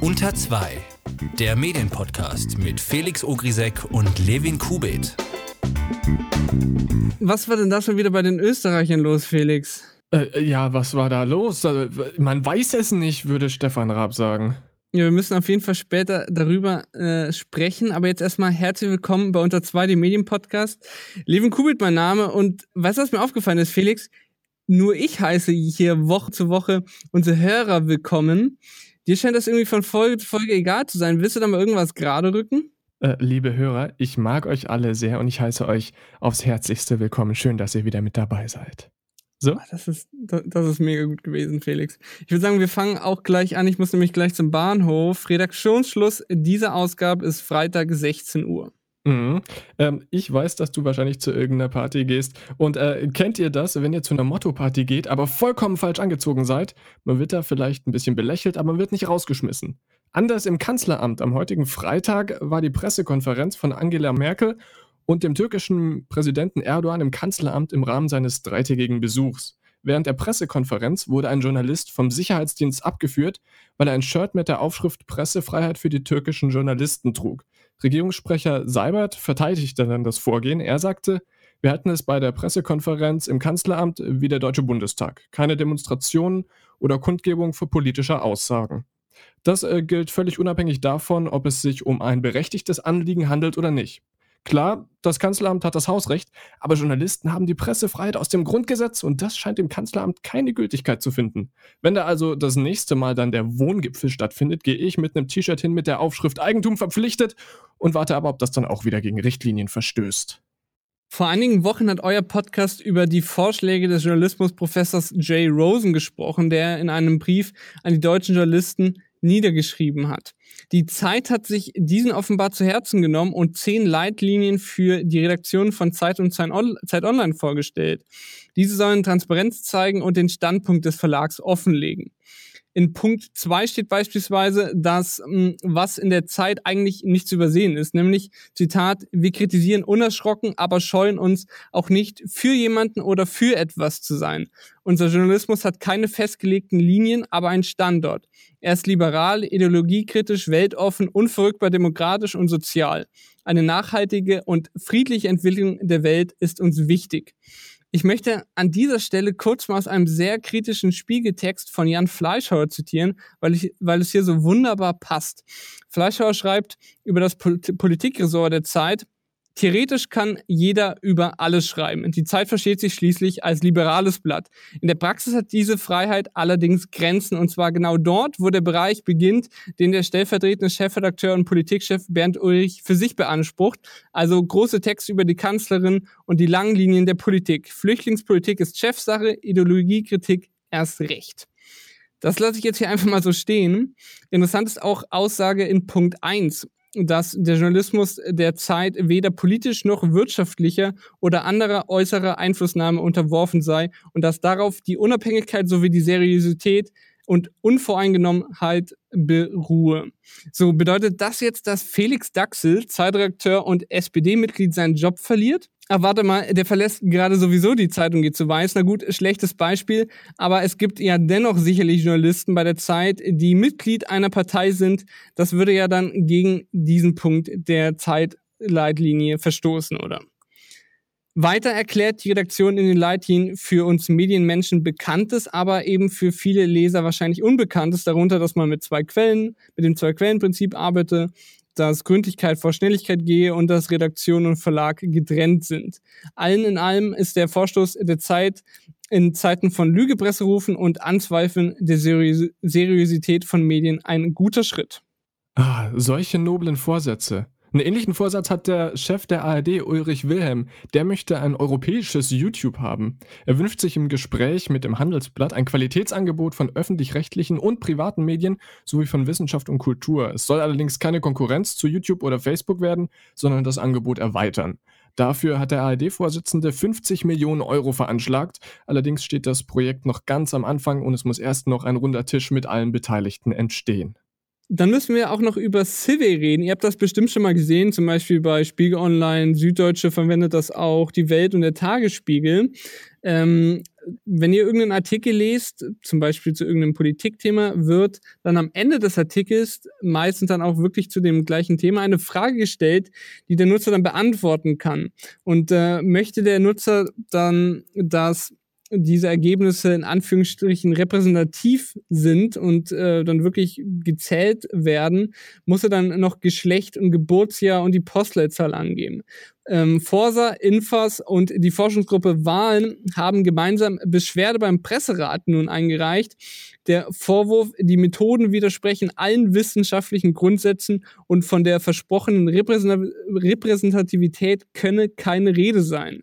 Unter 2, der Medienpodcast mit Felix Ogrisek und Levin Kubit. Was war denn da schon wieder bei den Österreichern los, Felix? Äh, ja, was war da los? Also, man weiß es nicht, würde Stefan Raab sagen. Ja, wir müssen auf jeden Fall später darüber äh, sprechen, aber jetzt erstmal herzlich willkommen bei Unter 2, dem Medienpodcast. Levin Kubit mein Name und weißt du, was mir aufgefallen ist, Felix? Nur ich heiße hier Woche zu Woche unsere Hörer willkommen. Dir scheint das irgendwie von Folge zu Folge egal zu sein. Willst du da mal irgendwas gerade rücken? Äh, liebe Hörer, ich mag euch alle sehr und ich heiße euch aufs Herzlichste willkommen. Schön, dass ihr wieder mit dabei seid. So? Ah, das ist, das ist mega gut gewesen, Felix. Ich würde sagen, wir fangen auch gleich an. Ich muss nämlich gleich zum Bahnhof. Redaktionsschluss dieser Ausgabe ist Freitag 16 Uhr. Mhm. Ähm, ich weiß, dass du wahrscheinlich zu irgendeiner Party gehst. Und äh, kennt ihr das, wenn ihr zu einer Motto-Party geht, aber vollkommen falsch angezogen seid? Man wird da vielleicht ein bisschen belächelt, aber man wird nicht rausgeschmissen. Anders im Kanzleramt am heutigen Freitag war die Pressekonferenz von Angela Merkel und dem türkischen Präsidenten Erdogan im Kanzleramt im Rahmen seines dreitägigen Besuchs. Während der Pressekonferenz wurde ein Journalist vom Sicherheitsdienst abgeführt, weil er ein Shirt mit der Aufschrift Pressefreiheit für die türkischen Journalisten trug. Regierungssprecher Seibert verteidigte dann das Vorgehen. Er sagte, wir hatten es bei der Pressekonferenz im Kanzleramt wie der Deutsche Bundestag. Keine Demonstrationen oder Kundgebung für politische Aussagen. Das äh, gilt völlig unabhängig davon, ob es sich um ein berechtigtes Anliegen handelt oder nicht. Klar, das Kanzleramt hat das Hausrecht, aber Journalisten haben die Pressefreiheit aus dem Grundgesetz und das scheint im Kanzleramt keine Gültigkeit zu finden. Wenn da also das nächste Mal dann der Wohngipfel stattfindet, gehe ich mit einem T-Shirt hin mit der Aufschrift Eigentum verpflichtet und warte aber, ob das dann auch wieder gegen Richtlinien verstößt. Vor einigen Wochen hat euer Podcast über die Vorschläge des Journalismusprofessors Jay Rosen gesprochen, der in einem Brief an die deutschen Journalisten niedergeschrieben hat. Die Zeit hat sich diesen offenbar zu Herzen genommen und zehn Leitlinien für die Redaktion von Zeit und Zeit Online vorgestellt. Diese sollen Transparenz zeigen und den Standpunkt des Verlags offenlegen. In Punkt 2 steht beispielsweise, dass hm, was in der Zeit eigentlich nicht zu übersehen ist, nämlich Zitat, wir kritisieren unerschrocken, aber scheuen uns auch nicht für jemanden oder für etwas zu sein. Unser Journalismus hat keine festgelegten Linien, aber einen Standort. Er ist liberal, ideologiekritisch, weltoffen, unverrückbar demokratisch und sozial. Eine nachhaltige und friedliche Entwicklung der Welt ist uns wichtig. Ich möchte an dieser Stelle kurz mal aus einem sehr kritischen Spiegeltext von Jan Fleischhauer zitieren, weil, ich, weil es hier so wunderbar passt. Fleischhauer schreibt über das Politikressort der Zeit, Theoretisch kann jeder über alles schreiben. Die Zeit versteht sich schließlich als liberales Blatt. In der Praxis hat diese Freiheit allerdings Grenzen und zwar genau dort, wo der Bereich beginnt, den der stellvertretende Chefredakteur und Politikchef Bernd Ulrich für sich beansprucht. Also große Texte über die Kanzlerin und die langen Linien der Politik. Flüchtlingspolitik ist Chefsache, Ideologiekritik erst recht. Das lasse ich jetzt hier einfach mal so stehen. Interessant ist auch Aussage in Punkt 1 dass der Journalismus der Zeit weder politisch noch wirtschaftlicher oder anderer äußerer Einflussnahme unterworfen sei und dass darauf die Unabhängigkeit sowie die Seriosität und Unvoreingenommenheit beruhe. So bedeutet das jetzt, dass Felix Daxel, Zeitredakteur und SPD-Mitglied, seinen Job verliert? Ah, warte mal, der verlässt gerade sowieso die Zeitung geht zu weiß. Na gut, schlechtes Beispiel. Aber es gibt ja dennoch sicherlich Journalisten bei der Zeit, die Mitglied einer Partei sind. Das würde ja dann gegen diesen Punkt der Zeitleitlinie verstoßen, oder? Weiter erklärt die Redaktion in den Leitlinien für uns Medienmenschen Bekanntes, aber eben für viele Leser wahrscheinlich Unbekanntes, darunter, dass man mit zwei Quellen, mit dem Zwei-Quellen-Prinzip arbeite, dass Gründlichkeit vor Schnelligkeit gehe und dass Redaktion und Verlag getrennt sind. Allen in allem ist der Vorstoß der Zeit in Zeiten von Lügepresserufen und Anzweifeln der Serios Seriosität von Medien ein guter Schritt. Ah, solche noblen Vorsätze. Einen ähnlichen Vorsatz hat der Chef der ARD, Ulrich Wilhelm. Der möchte ein europäisches YouTube haben. Er wünscht sich im Gespräch mit dem Handelsblatt ein Qualitätsangebot von öffentlich-rechtlichen und privaten Medien sowie von Wissenschaft und Kultur. Es soll allerdings keine Konkurrenz zu YouTube oder Facebook werden, sondern das Angebot erweitern. Dafür hat der ARD-Vorsitzende 50 Millionen Euro veranschlagt. Allerdings steht das Projekt noch ganz am Anfang und es muss erst noch ein runder Tisch mit allen Beteiligten entstehen. Dann müssen wir auch noch über Civi reden. Ihr habt das bestimmt schon mal gesehen, zum Beispiel bei Spiegel Online, Süddeutsche verwendet das auch, die Welt und der Tagesspiegel. Ähm, wenn ihr irgendeinen Artikel lest, zum Beispiel zu irgendeinem Politikthema, wird dann am Ende des Artikels meistens dann auch wirklich zu dem gleichen Thema eine Frage gestellt, die der Nutzer dann beantworten kann. Und äh, möchte der Nutzer dann, dass diese Ergebnisse in Anführungsstrichen repräsentativ sind und äh, dann wirklich gezählt werden, muss er dann noch Geschlecht und Geburtsjahr und die Postleitzahl angeben. Ähm, Forsa, Infas und die Forschungsgruppe Wahlen haben gemeinsam Beschwerde beim Presserat nun eingereicht. Der Vorwurf, die Methoden widersprechen allen wissenschaftlichen Grundsätzen und von der versprochenen Repräsentativität könne keine Rede sein.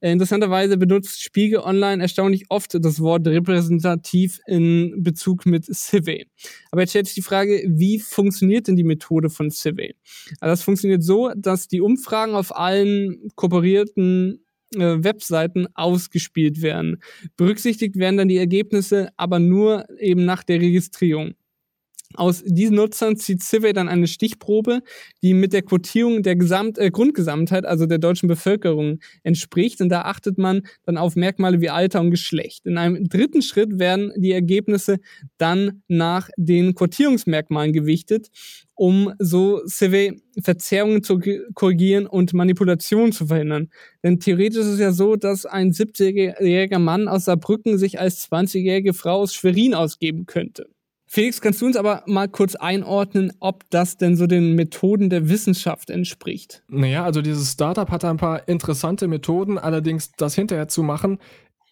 Äh, interessanterweise benutzt Spiegel Online erstaunlich oft das Wort repräsentativ in Bezug mit Civey. Aber jetzt stellt sich die Frage, wie funktioniert denn die Methode von Civey? Also das funktioniert so, dass die Umfragen auf allen allen kooperierten äh, Webseiten ausgespielt werden. Berücksichtigt werden dann die Ergebnisse aber nur eben nach der Registrierung. Aus diesen Nutzern zieht Civey dann eine Stichprobe, die mit der Quotierung der Gesamt äh, Grundgesamtheit, also der deutschen Bevölkerung, entspricht. Und da achtet man dann auf Merkmale wie Alter und Geschlecht. In einem dritten Schritt werden die Ergebnisse dann nach den Quotierungsmerkmalen gewichtet, um so Civey Verzerrungen zu korrigieren und Manipulationen zu verhindern. Denn theoretisch ist es ja so, dass ein 70-jähriger Mann aus Saarbrücken sich als 20-jährige Frau aus Schwerin ausgeben könnte. Felix, kannst du uns aber mal kurz einordnen, ob das denn so den Methoden der Wissenschaft entspricht? Naja, also dieses Startup hat ein paar interessante Methoden, allerdings das hinterher zu machen,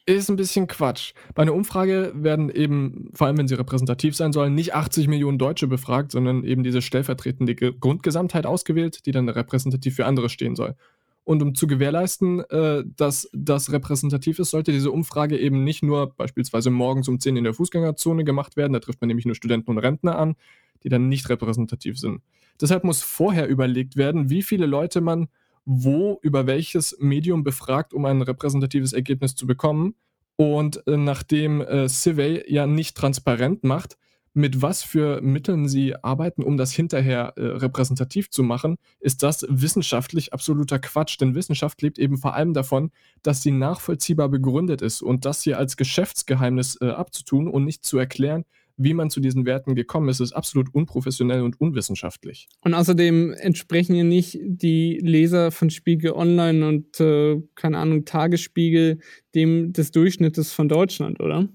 ist ein bisschen Quatsch. Bei einer Umfrage werden eben, vor allem wenn sie repräsentativ sein sollen, nicht 80 Millionen Deutsche befragt, sondern eben diese stellvertretende Grundgesamtheit ausgewählt, die dann repräsentativ für andere stehen soll. Und um zu gewährleisten, äh, dass das repräsentativ ist, sollte diese Umfrage eben nicht nur beispielsweise morgens um 10 in der Fußgängerzone gemacht werden. Da trifft man nämlich nur Studenten und Rentner an, die dann nicht repräsentativ sind. Deshalb muss vorher überlegt werden, wie viele Leute man wo über welches Medium befragt, um ein repräsentatives Ergebnis zu bekommen. Und äh, nachdem äh, Civey ja nicht transparent macht, mit was für Mitteln sie arbeiten, um das hinterher äh, repräsentativ zu machen, ist das wissenschaftlich absoluter Quatsch. Denn Wissenschaft lebt eben vor allem davon, dass sie nachvollziehbar begründet ist und das hier als Geschäftsgeheimnis äh, abzutun und nicht zu erklären, wie man zu diesen Werten gekommen ist, ist absolut unprofessionell und unwissenschaftlich. Und außerdem entsprechen ja nicht die Leser von Spiegel Online und, äh, keine Ahnung, Tagesspiegel dem des Durchschnittes von Deutschland, oder?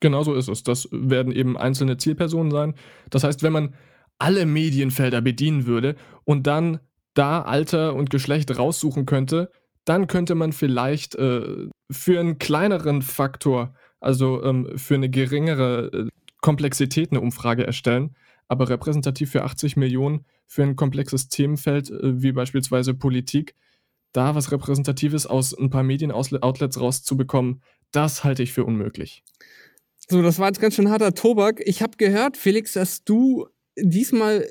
Genau so ist es. Das werden eben einzelne Zielpersonen sein. Das heißt, wenn man alle Medienfelder bedienen würde und dann da Alter und Geschlecht raussuchen könnte, dann könnte man vielleicht äh, für einen kleineren Faktor, also ähm, für eine geringere äh, Komplexität eine Umfrage erstellen. Aber repräsentativ für 80 Millionen für ein komplexes Themenfeld äh, wie beispielsweise Politik, da was Repräsentatives aus ein paar Medienoutlets rauszubekommen, das halte ich für unmöglich. So, das war jetzt ganz schön harter Tobak. Ich habe gehört, Felix, dass du diesmal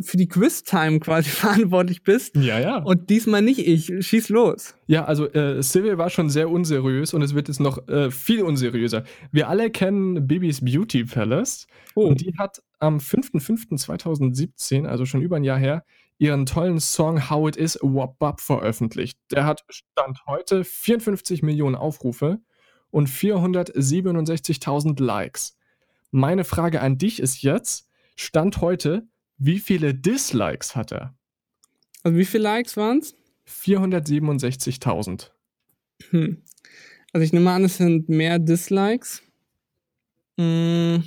für die Quiz-Time quasi verantwortlich bist. Ja, ja. Und diesmal nicht ich. Schieß los. Ja, also äh, Civil war schon sehr unseriös und es wird jetzt noch äh, viel unseriöser. Wir alle kennen Bibis Beauty Palace. Oh. Und die hat am 5.5.2017, also schon über ein Jahr her, ihren tollen Song How It Is Wop Bop veröffentlicht. Der hat Stand heute 54 Millionen Aufrufe und 467.000 Likes. Meine Frage an dich ist jetzt, Stand heute, wie viele Dislikes hat er? Also wie viele Likes waren es? 467.000. Hm. Also ich nehme an, es sind mehr Dislikes. Hm.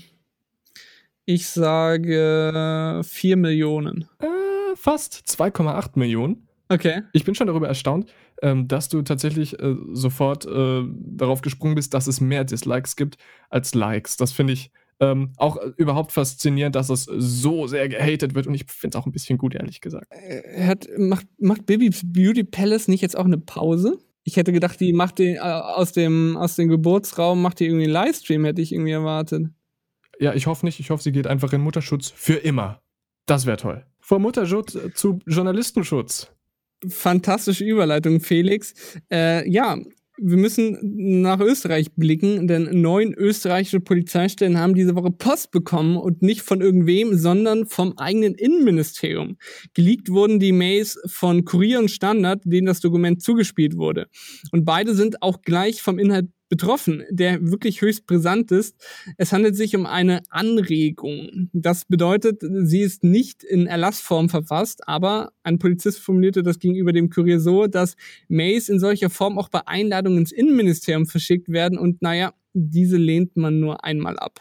Ich sage 4 Millionen. Äh, fast 2,8 Millionen. Okay. Ich bin schon darüber erstaunt, ähm, dass du tatsächlich äh, sofort äh, darauf gesprungen bist, dass es mehr Dislikes gibt als Likes. Das finde ich ähm, auch äh, überhaupt faszinierend, dass es so sehr gehatet wird und ich finde es auch ein bisschen gut, ehrlich gesagt. Äh, hat, macht, macht Bibi's Beauty Palace nicht jetzt auch eine Pause? Ich hätte gedacht, die macht den, äh, aus, dem, aus dem Geburtsraum, macht die irgendwie einen Livestream, hätte ich irgendwie erwartet. Ja, ich hoffe nicht. Ich hoffe, sie geht einfach in Mutterschutz für immer. Das wäre toll. Vom Mutterschutz zu Journalistenschutz fantastische Überleitung, Felix. Äh, ja, wir müssen nach Österreich blicken, denn neun österreichische Polizeistellen haben diese Woche Post bekommen und nicht von irgendwem, sondern vom eigenen Innenministerium. Geleakt wurden die Mails von Kurier und Standard, denen das Dokument zugespielt wurde. Und beide sind auch gleich vom Inhalt betroffen, der wirklich höchst brisant ist. Es handelt sich um eine Anregung. Das bedeutet, sie ist nicht in Erlassform verfasst, aber ein Polizist formulierte das gegenüber dem Kurier so, dass Mails in solcher Form auch bei Einladungen ins Innenministerium verschickt werden und naja, diese lehnt man nur einmal ab.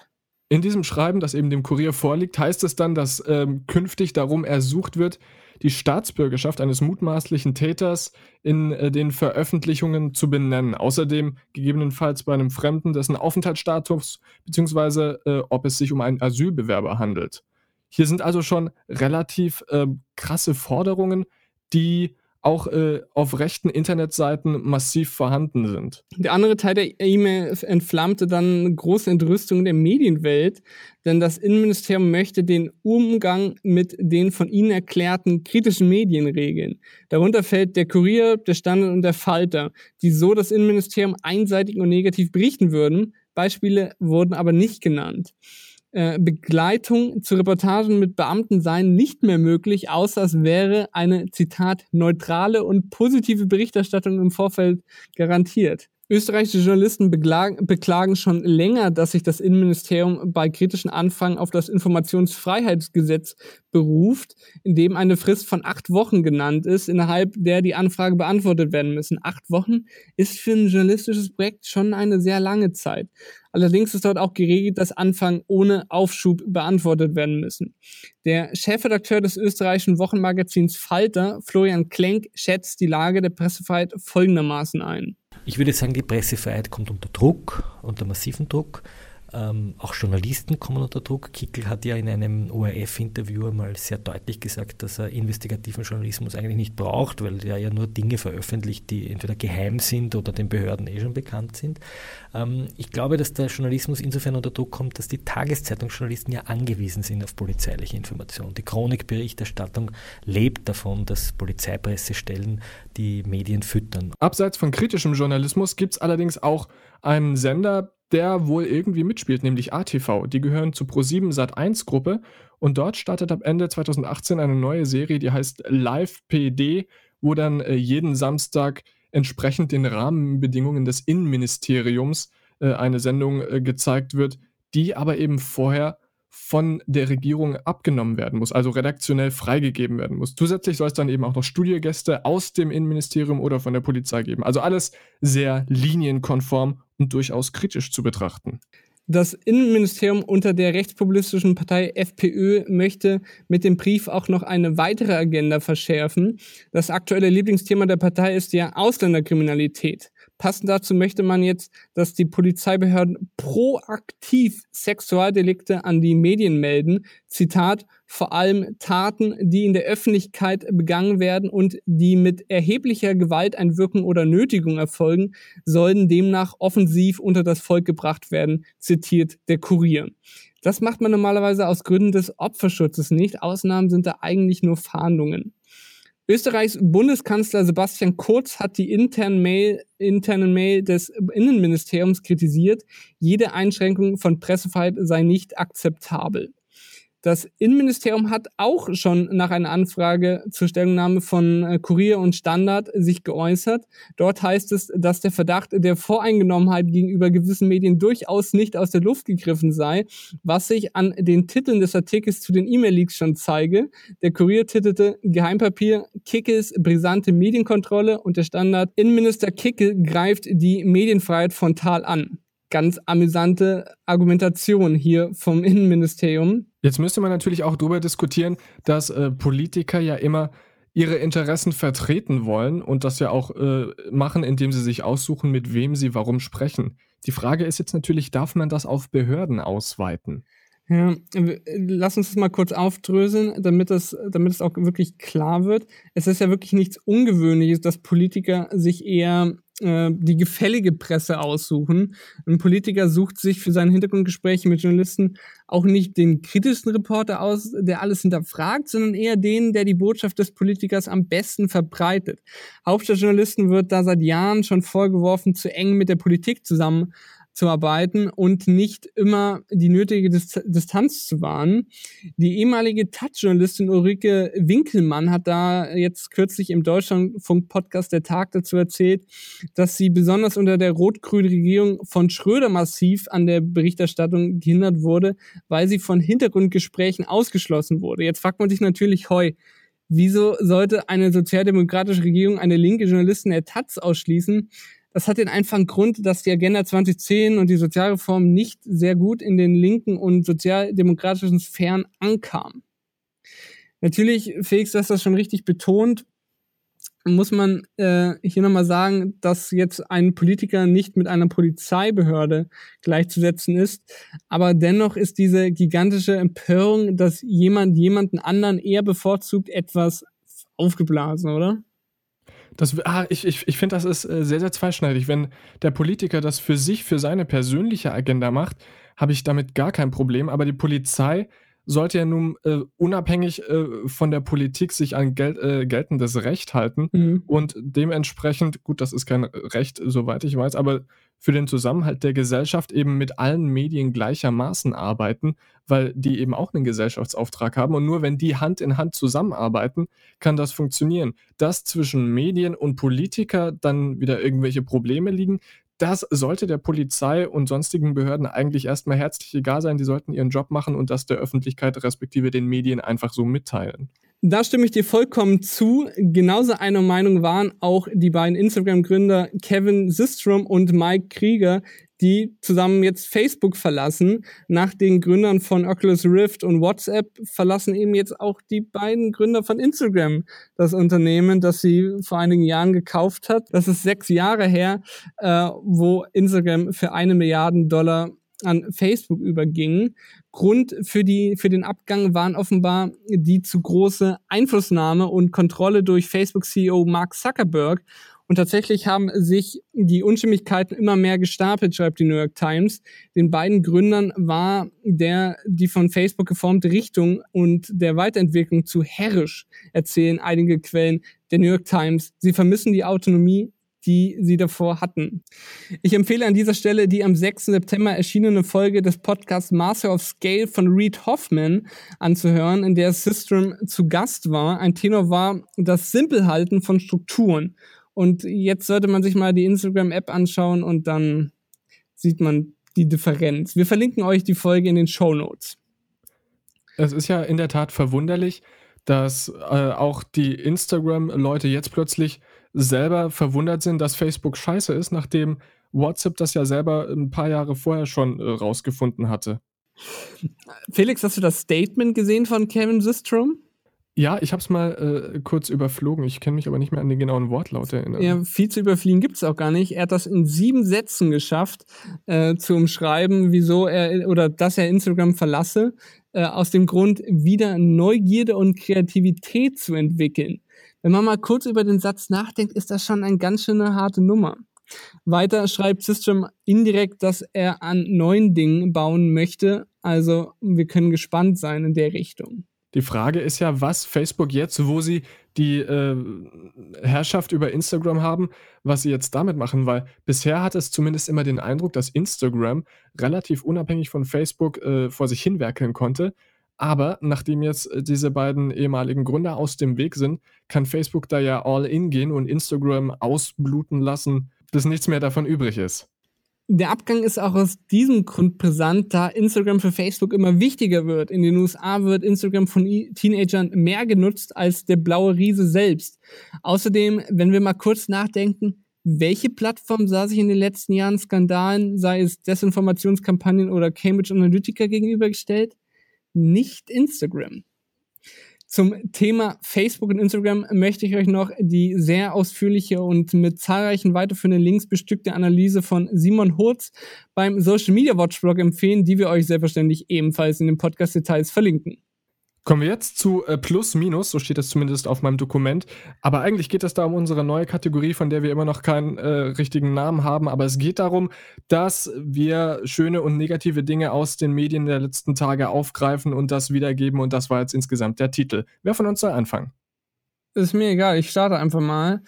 In diesem Schreiben, das eben dem Kurier vorliegt, heißt es dann, dass ähm, künftig darum ersucht wird, die Staatsbürgerschaft eines mutmaßlichen Täters in äh, den Veröffentlichungen zu benennen. Außerdem gegebenenfalls bei einem Fremden dessen Aufenthaltsstatus beziehungsweise äh, ob es sich um einen Asylbewerber handelt. Hier sind also schon relativ äh, krasse Forderungen, die auch äh, auf rechten Internetseiten massiv vorhanden sind. Der andere Teil der E-Mail entflammte dann große Entrüstung der Medienwelt, denn das Innenministerium möchte den Umgang mit den von ihnen erklärten kritischen Medien regeln. Darunter fällt der Kurier, der Standard und der Falter, die so das Innenministerium einseitig und negativ berichten würden. Beispiele wurden aber nicht genannt. Äh, Begleitung zu Reportagen mit Beamten seien nicht mehr möglich, außer es wäre eine, Zitat, neutrale und positive Berichterstattung im Vorfeld garantiert. Österreichische Journalisten beklagen, beklagen schon länger, dass sich das Innenministerium bei kritischen Anfang auf das Informationsfreiheitsgesetz beruft, in dem eine Frist von acht Wochen genannt ist, innerhalb der die Anfrage beantwortet werden müssen. Acht Wochen ist für ein journalistisches Projekt schon eine sehr lange Zeit. Allerdings ist dort auch geregelt, dass Anfang ohne Aufschub beantwortet werden müssen. Der Chefredakteur des österreichischen Wochenmagazins Falter, Florian Klenk, schätzt die Lage der Pressefreiheit folgendermaßen ein. Ich würde sagen, die Pressefreiheit kommt unter Druck, unter massiven Druck. Ähm, auch Journalisten kommen unter Druck. Kickel hat ja in einem ORF-Interview einmal sehr deutlich gesagt, dass er investigativen Journalismus eigentlich nicht braucht, weil er ja nur Dinge veröffentlicht, die entweder geheim sind oder den Behörden eh schon bekannt sind. Ähm, ich glaube, dass der Journalismus insofern unter Druck kommt, dass die Tageszeitungsjournalisten ja angewiesen sind auf polizeiliche Information. Die Chronikberichterstattung lebt davon, dass Polizeipressestellen die Medien füttern. Abseits von kritischem Journalismus gibt es allerdings auch einen Sender, der wohl irgendwie mitspielt, nämlich ATV. Die gehören zur Pro7 Sat1 Gruppe und dort startet ab Ende 2018 eine neue Serie, die heißt Live PD, wo dann äh, jeden Samstag entsprechend den Rahmenbedingungen des Innenministeriums äh, eine Sendung äh, gezeigt wird, die aber eben vorher von der Regierung abgenommen werden muss, also redaktionell freigegeben werden muss. Zusätzlich soll es dann eben auch noch Studiogäste aus dem Innenministerium oder von der Polizei geben. Also alles sehr linienkonform und durchaus kritisch zu betrachten. Das Innenministerium unter der rechtspopulistischen Partei FPÖ möchte mit dem Brief auch noch eine weitere Agenda verschärfen. Das aktuelle Lieblingsthema der Partei ist ja Ausländerkriminalität. Passend dazu möchte man jetzt, dass die Polizeibehörden proaktiv Sexualdelikte an die Medien melden. Zitat, vor allem Taten, die in der Öffentlichkeit begangen werden und die mit erheblicher Gewalteinwirkung oder Nötigung erfolgen, sollen demnach offensiv unter das Volk gebracht werden, zitiert der Kurier. Das macht man normalerweise aus Gründen des Opferschutzes nicht. Ausnahmen sind da eigentlich nur Fahndungen. Österreichs Bundeskanzler Sebastian Kurz hat die internen Mail, internen Mail des Innenministeriums kritisiert. Jede Einschränkung von Pressefreiheit sei nicht akzeptabel. Das Innenministerium hat auch schon nach einer Anfrage zur Stellungnahme von äh, Kurier und Standard sich geäußert. Dort heißt es, dass der Verdacht der Voreingenommenheit gegenüber gewissen Medien durchaus nicht aus der Luft gegriffen sei, was sich an den Titeln des Artikels zu den E-Mail-Leaks schon zeige. Der Kurier titelte Geheimpapier Kickels brisante Medienkontrolle und der Standard Innenminister Kickel greift die Medienfreiheit frontal an ganz amüsante Argumentation hier vom Innenministerium. Jetzt müsste man natürlich auch darüber diskutieren, dass äh, Politiker ja immer ihre Interessen vertreten wollen und das ja auch äh, machen, indem sie sich aussuchen, mit wem sie warum sprechen. Die Frage ist jetzt natürlich, darf man das auf Behörden ausweiten? Ja, lass uns das mal kurz aufdröseln, damit es, damit es auch wirklich klar wird. Es ist ja wirklich nichts Ungewöhnliches, dass Politiker sich eher äh, die gefällige Presse aussuchen. Ein Politiker sucht sich für seine Hintergrundgespräche mit Journalisten auch nicht den kritischsten Reporter aus, der alles hinterfragt, sondern eher den, der die Botschaft des Politikers am besten verbreitet. Hauptstadtjournalisten wird da seit Jahren schon vorgeworfen, zu eng mit der Politik zusammen zu arbeiten und nicht immer die nötige Distanz zu wahren. Die ehemalige Taz-Journalistin Ulrike Winkelmann hat da jetzt kürzlich im Deutschlandfunk-Podcast Der Tag dazu erzählt, dass sie besonders unter der rot-grünen Regierung von Schröder massiv an der Berichterstattung gehindert wurde, weil sie von Hintergrundgesprächen ausgeschlossen wurde. Jetzt fragt man sich natürlich heu, wieso sollte eine sozialdemokratische Regierung eine linke Journalistin der Taz ausschließen? Das hat den einfachen Grund, dass die Agenda 2010 und die Sozialreform nicht sehr gut in den linken und sozialdemokratischen Sphären ankamen. Natürlich, Felix, du hast das schon richtig betont, muss man äh, hier nochmal sagen, dass jetzt ein Politiker nicht mit einer Polizeibehörde gleichzusetzen ist. Aber dennoch ist diese gigantische Empörung, dass jemand jemanden anderen eher bevorzugt, etwas aufgeblasen, oder? Das, ah, ich ich, ich finde, das ist äh, sehr, sehr zweischneidig. Wenn der Politiker das für sich, für seine persönliche Agenda macht, habe ich damit gar kein Problem. Aber die Polizei sollte ja nun äh, unabhängig äh, von der Politik sich an gel äh, geltendes Recht halten mhm. und dementsprechend, gut, das ist kein Recht, soweit ich weiß, aber für den Zusammenhalt der Gesellschaft eben mit allen Medien gleichermaßen arbeiten, weil die eben auch einen Gesellschaftsauftrag haben. Und nur wenn die Hand in Hand zusammenarbeiten, kann das funktionieren. Dass zwischen Medien und Politiker dann wieder irgendwelche Probleme liegen, das sollte der Polizei und sonstigen Behörden eigentlich erstmal herzlich egal sein. Die sollten ihren Job machen und das der Öffentlichkeit respektive den Medien einfach so mitteilen. Da stimme ich dir vollkommen zu. Genauso einer Meinung waren auch die beiden Instagram-Gründer Kevin Systrom und Mike Krieger, die zusammen jetzt Facebook verlassen. Nach den Gründern von Oculus Rift und WhatsApp verlassen eben jetzt auch die beiden Gründer von Instagram das Unternehmen, das sie vor einigen Jahren gekauft hat. Das ist sechs Jahre her, äh, wo Instagram für eine Milliarde Dollar an Facebook überging. Grund für, die, für den Abgang waren offenbar die zu große Einflussnahme und Kontrolle durch Facebook-CEO Mark Zuckerberg. Und tatsächlich haben sich die Unstimmigkeiten immer mehr gestapelt, schreibt die New York Times. Den beiden Gründern war der die von Facebook geformte Richtung und der Weiterentwicklung zu herrisch, erzählen einige Quellen der New York Times. Sie vermissen die Autonomie die sie davor hatten. Ich empfehle an dieser Stelle die am 6. September erschienene Folge des Podcasts Master of Scale von Reed Hoffman anzuhören, in der System zu Gast war. Ein Tenor war das Simpelhalten von Strukturen. Und jetzt sollte man sich mal die Instagram-App anschauen und dann sieht man die Differenz. Wir verlinken euch die Folge in den Show Notes. Es ist ja in der Tat verwunderlich, dass äh, auch die Instagram-Leute jetzt plötzlich selber verwundert sind, dass Facebook scheiße ist, nachdem WhatsApp das ja selber ein paar Jahre vorher schon äh, rausgefunden hatte. Felix, hast du das Statement gesehen von Kevin Systrom? Ja, ich habe es mal äh, kurz überflogen. Ich kann mich aber nicht mehr an den genauen Wortlaut erinnern. Ja, viel zu überfliegen gibt es auch gar nicht. Er hat das in sieben Sätzen geschafft, äh, zu umschreiben, wieso er oder dass er Instagram verlasse, äh, aus dem Grund, wieder Neugierde und Kreativität zu entwickeln. Wenn man mal kurz über den Satz nachdenkt, ist das schon eine ganz schöne harte Nummer. Weiter schreibt System indirekt, dass er an neuen Dingen bauen möchte. Also wir können gespannt sein in der Richtung. Die Frage ist ja, was Facebook jetzt, wo sie die äh, Herrschaft über Instagram haben, was sie jetzt damit machen, weil bisher hat es zumindest immer den Eindruck, dass Instagram relativ unabhängig von Facebook äh, vor sich hinwerkeln konnte aber nachdem jetzt äh, diese beiden ehemaligen Gründer aus dem Weg sind, kann Facebook da ja all in gehen und Instagram ausbluten lassen, bis nichts mehr davon übrig ist. Der Abgang ist auch aus diesem Grund brisant, da Instagram für Facebook immer wichtiger wird. In den USA wird Instagram von Teenagern mehr genutzt als der blaue Riese selbst. Außerdem, wenn wir mal kurz nachdenken, welche Plattform sah sich in den letzten Jahren Skandalen, sei es Desinformationskampagnen oder Cambridge Analytica gegenübergestellt? nicht Instagram. Zum Thema Facebook und Instagram möchte ich euch noch die sehr ausführliche und mit zahlreichen weiterführenden Links bestückte Analyse von Simon Hurz beim Social Media Watch Blog empfehlen, die wir euch selbstverständlich ebenfalls in den Podcast-Details verlinken. Kommen wir jetzt zu äh, Plus Minus, so steht es zumindest auf meinem Dokument. Aber eigentlich geht es da um unsere neue Kategorie, von der wir immer noch keinen äh, richtigen Namen haben. Aber es geht darum, dass wir schöne und negative Dinge aus den Medien der letzten Tage aufgreifen und das wiedergeben. Und das war jetzt insgesamt der Titel. Wer von uns soll anfangen? Ist mir egal, ich starte einfach mal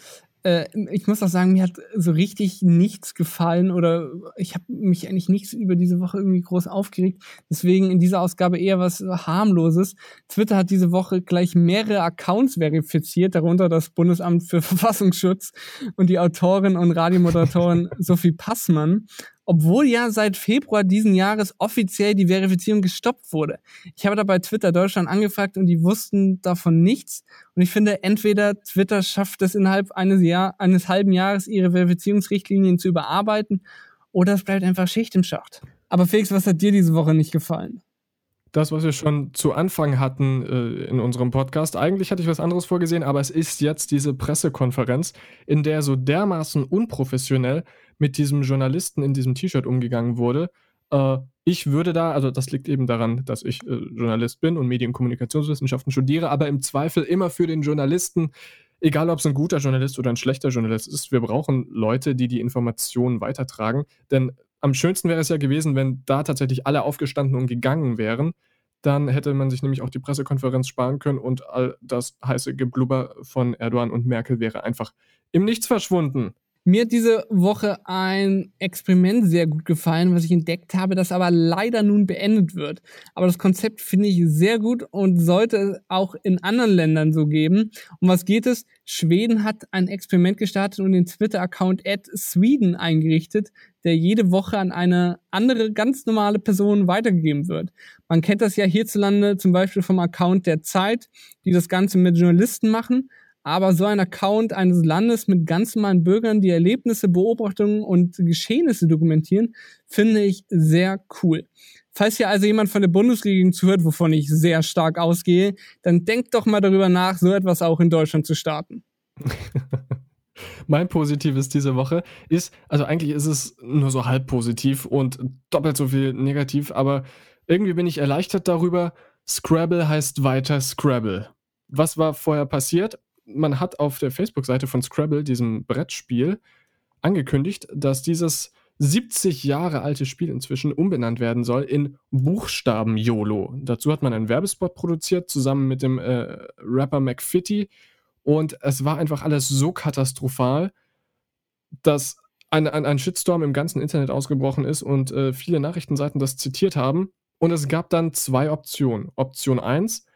äh, ich muss auch sagen, mir hat so richtig nichts gefallen oder ich habe mich eigentlich nichts über diese Woche irgendwie groß aufgeregt. Deswegen in dieser Ausgabe eher was harmloses. Twitter hat diese Woche gleich mehrere Accounts verifiziert, darunter das Bundesamt für Verfassungsschutz und die Autorin und Radiomoderatorin Sophie Passmann obwohl ja seit Februar diesen Jahres offiziell die Verifizierung gestoppt wurde. Ich habe da bei Twitter Deutschland angefragt und die wussten davon nichts. Und ich finde, entweder Twitter schafft es innerhalb eines, Jahr, eines halben Jahres, ihre Verifizierungsrichtlinien zu überarbeiten, oder es bleibt einfach Schicht im Schacht. Aber Felix, was hat dir diese Woche nicht gefallen? Das, was wir schon zu Anfang hatten äh, in unserem Podcast. Eigentlich hatte ich was anderes vorgesehen, aber es ist jetzt diese Pressekonferenz, in der so dermaßen unprofessionell mit diesem Journalisten in diesem T-Shirt umgegangen wurde. Äh, ich würde da, also das liegt eben daran, dass ich äh, Journalist bin und Medienkommunikationswissenschaften studiere, aber im Zweifel immer für den Journalisten, egal ob es ein guter Journalist oder ein schlechter Journalist ist, wir brauchen Leute, die die Informationen weitertragen. Denn am schönsten wäre es ja gewesen, wenn da tatsächlich alle aufgestanden und gegangen wären. Dann hätte man sich nämlich auch die Pressekonferenz sparen können und all das heiße Geblubber von Erdogan und Merkel wäre einfach im Nichts verschwunden. Mir hat diese Woche ein Experiment sehr gut gefallen, was ich entdeckt habe, das aber leider nun beendet wird. Aber das Konzept finde ich sehr gut und sollte es auch in anderen Ländern so geben. Um was geht es? Schweden hat ein Experiment gestartet und den Twitter-Account Sweden eingerichtet, der jede Woche an eine andere ganz normale Person weitergegeben wird. Man kennt das ja hierzulande zum Beispiel vom Account der Zeit, die das Ganze mit Journalisten machen. Aber so ein Account eines Landes mit ganz normalen Bürgern, die Erlebnisse, Beobachtungen und Geschehnisse dokumentieren, finde ich sehr cool. Falls hier also jemand von der Bundesregierung zuhört, wovon ich sehr stark ausgehe, dann denkt doch mal darüber nach, so etwas auch in Deutschland zu starten. mein Positives diese Woche ist, also eigentlich ist es nur so halb positiv und doppelt so viel negativ, aber irgendwie bin ich erleichtert darüber. Scrabble heißt weiter Scrabble. Was war vorher passiert? Man hat auf der Facebook-Seite von Scrabble, diesem Brettspiel, angekündigt, dass dieses 70 Jahre alte Spiel inzwischen umbenannt werden soll in Buchstaben YOLO. Dazu hat man einen Werbespot produziert, zusammen mit dem äh, Rapper McFitty. Und es war einfach alles so katastrophal, dass ein, ein, ein Shitstorm im ganzen Internet ausgebrochen ist und äh, viele Nachrichtenseiten das zitiert haben. Und es gab dann zwei Optionen. Option 1,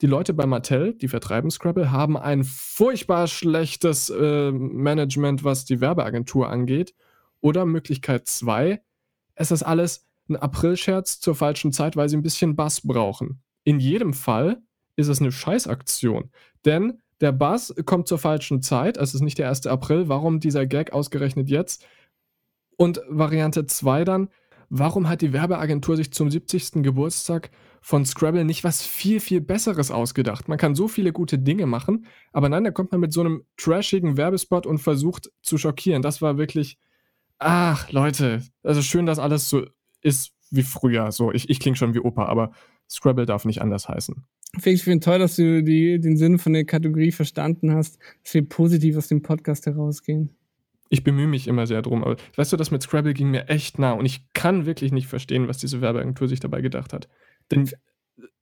die Leute bei Mattel, die vertreiben Scrabble, haben ein furchtbar schlechtes äh, Management, was die Werbeagentur angeht. Oder Möglichkeit 2, es ist alles ein Aprilscherz zur falschen Zeit, weil sie ein bisschen Bass brauchen. In jedem Fall ist es eine Scheißaktion. Denn der Bass kommt zur falschen Zeit, es ist nicht der 1. April, warum dieser Gag ausgerechnet jetzt? Und Variante 2 dann, warum hat die Werbeagentur sich zum 70. Geburtstag von Scrabble nicht was viel, viel Besseres ausgedacht. Man kann so viele gute Dinge machen, aber nein, da kommt man mit so einem trashigen Werbespot und versucht zu schockieren. Das war wirklich, ach, Leute, also schön, dass alles so ist wie früher. So, ich, ich klinge schon wie Opa, aber Scrabble darf nicht anders heißen. Felix, ich finde toll, dass du die, den Sinn von der Kategorie verstanden hast, dass wir positiv aus dem Podcast herausgehen. Ich bemühe mich immer sehr drum, aber weißt du, das mit Scrabble ging mir echt nah und ich kann wirklich nicht verstehen, was diese Werbeagentur sich dabei gedacht hat. Denn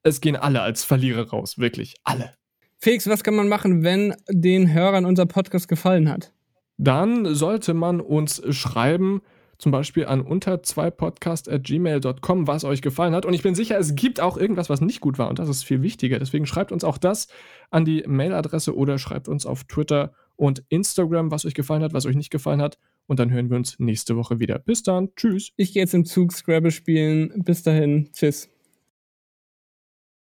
es gehen alle als Verlierer raus, wirklich alle. Felix, was kann man machen, wenn den Hörern unser Podcast gefallen hat? Dann sollte man uns schreiben, zum Beispiel an unter 2 podcast.gmail.com, was euch gefallen hat. Und ich bin sicher, es gibt auch irgendwas, was nicht gut war. Und das ist viel wichtiger. Deswegen schreibt uns auch das an die Mailadresse oder schreibt uns auf Twitter und Instagram, was euch gefallen hat, was euch nicht gefallen hat. Und dann hören wir uns nächste Woche wieder. Bis dann. Tschüss. Ich gehe jetzt im Zug Scrabble spielen. Bis dahin. Tschüss.